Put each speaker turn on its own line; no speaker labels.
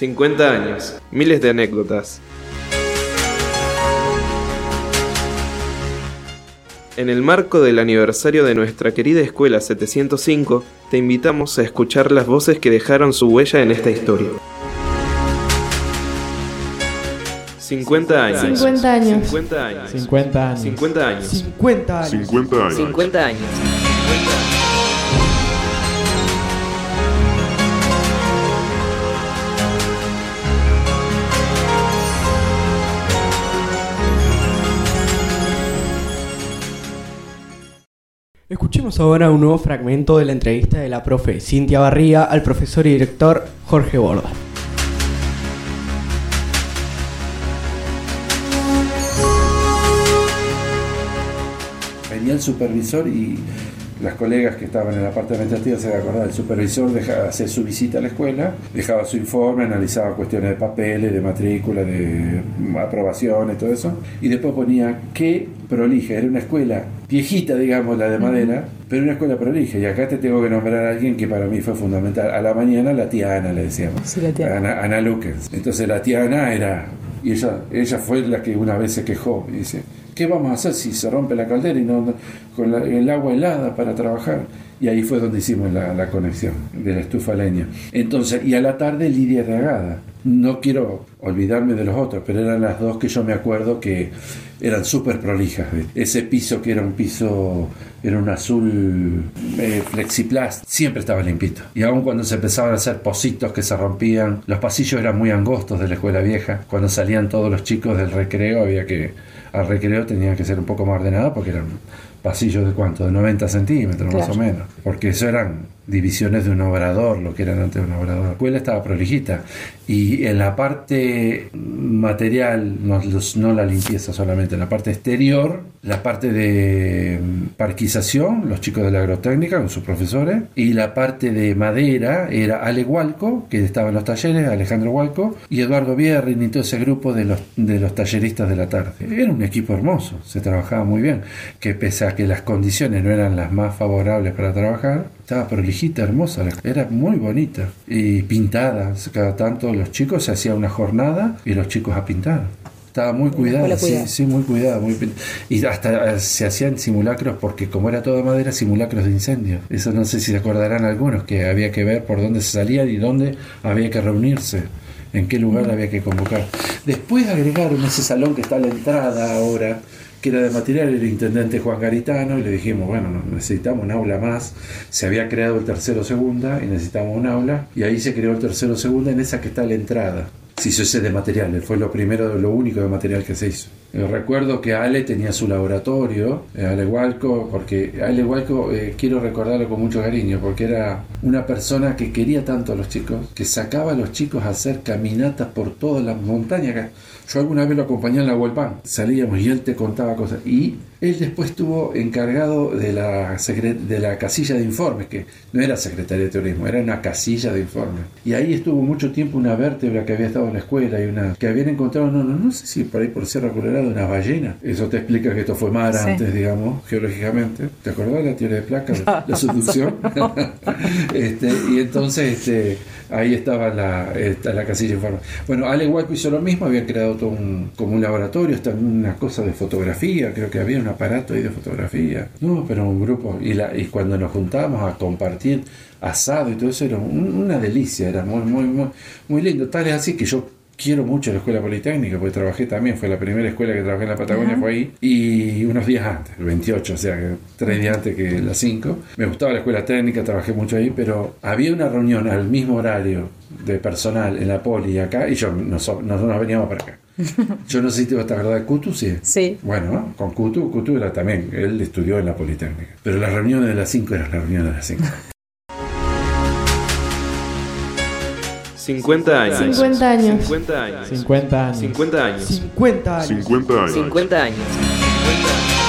50 años, miles de anécdotas. En el marco del aniversario de nuestra querida escuela 705, te invitamos a escuchar las voces que dejaron su huella en esta historia. 50 años.
50 años.
50 años.
50 años.
50 años.
50 años.
50 años.
50 años.
Escuchemos ahora un nuevo fragmento de la entrevista de la profe Cintia Barría al profesor y director Jorge Borda.
venía el supervisor y las colegas que estaban en la parte administrativa se van a acordar, el supervisor dejaba hacer su visita a la escuela, dejaba su informe, analizaba cuestiones de papeles, de matrícula, de aprobaciones, todo eso, y después ponía qué prolija, era una escuela viejita, digamos, la de madera, pero una escuela prolija, y acá te tengo que nombrar a alguien que para mí fue fundamental. A la mañana la tía Ana le decíamos.
Sí, la tía.
Ana, Ana Lucas. Entonces la tía Ana era, y ella, ella fue la que una vez se quejó, y dice, ¿qué vamos a hacer si se rompe la caldera y no con la- el agua helada para trabajar? Y ahí fue donde hicimos la, conexión de la estufa leña. Entonces, y a la tarde Lidia Reagada. No quiero olvidarme de los otros, pero eran las dos que yo me acuerdo que eran súper prolijas. Ese piso que era un piso, era un azul eh, flexiplast, siempre estaba limpito. Y aun cuando se empezaban a hacer pocitos que se rompían, los pasillos eran muy angostos de la escuela vieja. Cuando salían todos los chicos del recreo, había que, al recreo tenía que ser un poco más ordenado porque eran pasillos de cuánto, de 90 centímetros más o menos. Porque eso eran divisiones de un obrador, lo que eran antes un obrador. La escuela estaba prolijita. Y en la parte material, no, no la limpieza solamente, en la parte exterior, la parte de mm, parquización, los chicos de la agrotécnica con sus profesores, y la parte de madera era Ale Hualco, que estaba en los talleres, Alejandro Hualco, y Eduardo Bierrin y todo ese grupo de los, de los talleristas de la tarde. Era un equipo hermoso, se trabajaba muy bien, que pese a que las condiciones no eran las más favorables para trabajar, estaba prolijita, hermosa, era muy bonita y pintada. Cada tanto los chicos se hacía una jornada y los chicos a pintar. Estaba muy cuidada, sí, sí, muy cuidada. Muy y hasta eh, se hacían simulacros, porque como era toda madera, simulacros de incendio. Eso no sé si se acordarán algunos, que había que ver por dónde se salían y dónde había que reunirse, en qué lugar había que convocar. Después agregaron ese salón que está a la entrada ahora, que era de material, el intendente Juan Garitano, y le dijimos, bueno, no, necesitamos un aula más. Se había creado el tercero segunda y necesitamos un aula, y ahí se creó el tercero segunda en esa que está la entrada. Se hizo ese de materiales, fue lo primero, lo único de material que se hizo. Eh, recuerdo que Ale tenía su laboratorio, eh, Ale Hualco, porque Ale Hualco eh, quiero recordarlo con mucho cariño, porque era una persona que quería tanto a los chicos, que sacaba a los chicos a hacer caminatas por todas las montañas. Yo alguna vez lo acompañé en la Huelpan, salíamos y él te contaba cosas. Y él después estuvo encargado de la, de la casilla de informes, que no era secretaria de turismo, era una casilla de informes. Y ahí estuvo mucho tiempo una vértebra que había estado en la escuela y una que habían encontrado, no, no, no sé si por ahí por Sierra Colorado, una ballena. Eso te explica que esto fue mar
Sí.
antes, digamos, geológicamente. ¿Te acordás de la teoría de placas? La subducción. este, y entonces este, ahí estaba la, esta- la casilla de informes. Bueno, Ale Hualco hizo lo mismo, habían creado todo un, como un laboratorio, hasta una cosa de fotografía, creo que había un aparato ahí de fotografía. No, pero un grupo. Y, la, y cuando nos juntábamos a compartir asado y todo eso, era un- una delicia, era muy, muy, muy, muy lindo. Tal es así que yo quiero mucho la escuela politécnica, porque trabajé también, fue la primera escuela que trabajé en la Patagonia, fue ahí, y unos días antes, el 28, o sea, tres días antes que las 5. Me gustaba la escuela técnica, trabajé mucho ahí, pero había una reunión al mismo horario de personal en la poli y acá, y yo nos, nos, nos veníamos para acá. Yo no sé si te vas a acordar de Kutu, sí.
Sí.
Bueno, ¿no? con Kutu, Kutu era también, él estudió en la Politécnica. Pero las reuniones de las 5 eran las reuniones de las 5.
50 años.
50 años.
50 años.
50 años.
50 años.
50 años.
50 años.
años.